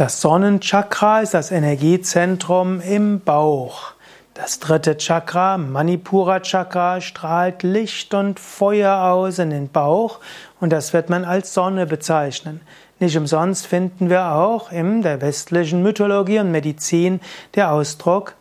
Das Sonnenchakra ist das Energiezentrum im Bauch. Das dritte Chakra, Manipura Chakra, strahlt Licht und Feuer aus in den Bauch und das wird man als Sonne bezeichnen. Nicht umsonst finden wir auch in der westlichen Mythologie und Medizin der Ausdruck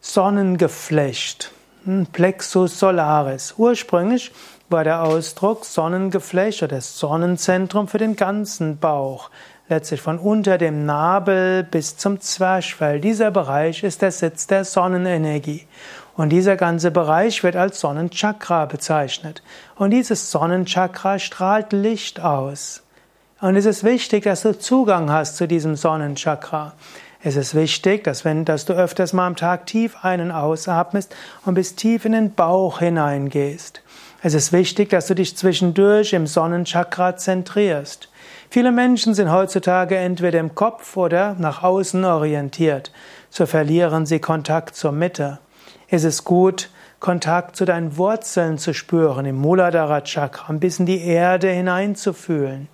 Sonnengeflecht, hm, Plexus solaris. Ursprünglich war der Ausdruck Sonnengeflecht oder Sonnenzentrum für den ganzen Bauch letztlich von unter dem Nabel bis zum Zwerchfell. Dieser Bereich ist der Sitz der Sonnenenergie. Und dieser ganze Bereich wird als Sonnenchakra bezeichnet. Und dieses Sonnenchakra strahlt Licht aus. Und es ist wichtig, dass du Zugang hast zu diesem Sonnenchakra. Es ist wichtig, dass, wenn, dass du öfters mal am Tag tief einen ausatmest und bis tief in den Bauch hineingehst. Es ist wichtig, dass du dich zwischendurch im Sonnenchakra zentrierst. Viele Menschen sind heutzutage entweder im Kopf oder nach außen orientiert. So verlieren sie Kontakt zur Mitte. Es ist gut, Kontakt zu deinen Wurzeln zu spüren, im Muladhara Chakra, ein bisschen die Erde hineinzufühlen.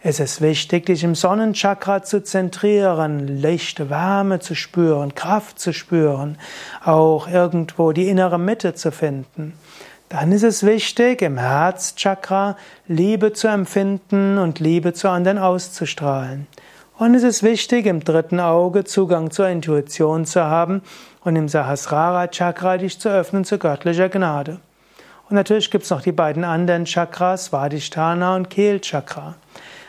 Es ist wichtig, dich im Sonnenchakra zu zentrieren, Licht, Wärme zu spüren, Kraft zu spüren, auch irgendwo die innere Mitte zu finden. Dann ist es wichtig, im Herzchakra Liebe zu empfinden und Liebe zu anderen auszustrahlen. Und es ist wichtig, im dritten Auge Zugang zur Intuition zu haben und im Sahasrara Chakra dich zu öffnen zu göttlicher Gnade. Und natürlich gibt es noch die beiden anderen Chakras, Vadisthana und Kehlchakra.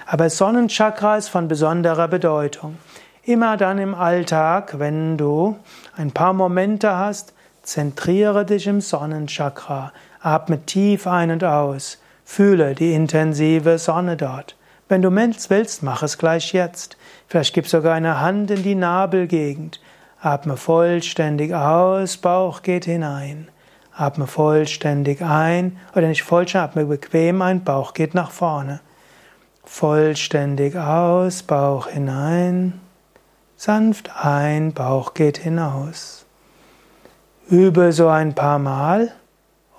Aber Sonnenchakra ist von besonderer Bedeutung. Immer dann im Alltag, wenn du ein paar Momente hast, zentriere dich im Sonnenchakra. Atme tief ein und aus. Fühle die intensive Sonne dort. Wenn du willst, mach es gleich jetzt. Vielleicht gib sogar eine Hand in die Nabelgegend. Atme vollständig aus, Bauch geht hinein. Atme vollständig ein, oder nicht vollständig, atme bequem ein, Bauch geht nach vorne. Vollständig aus, Bauch hinein. Sanft ein, Bauch geht hinaus. Übe so ein paar Mal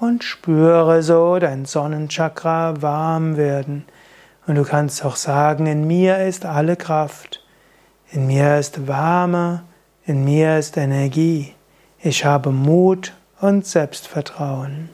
und spüre so dein Sonnenchakra warm werden. Und du kannst auch sagen, in mir ist alle Kraft, in mir ist Wärme, in mir ist Energie, ich habe Mut und Selbstvertrauen.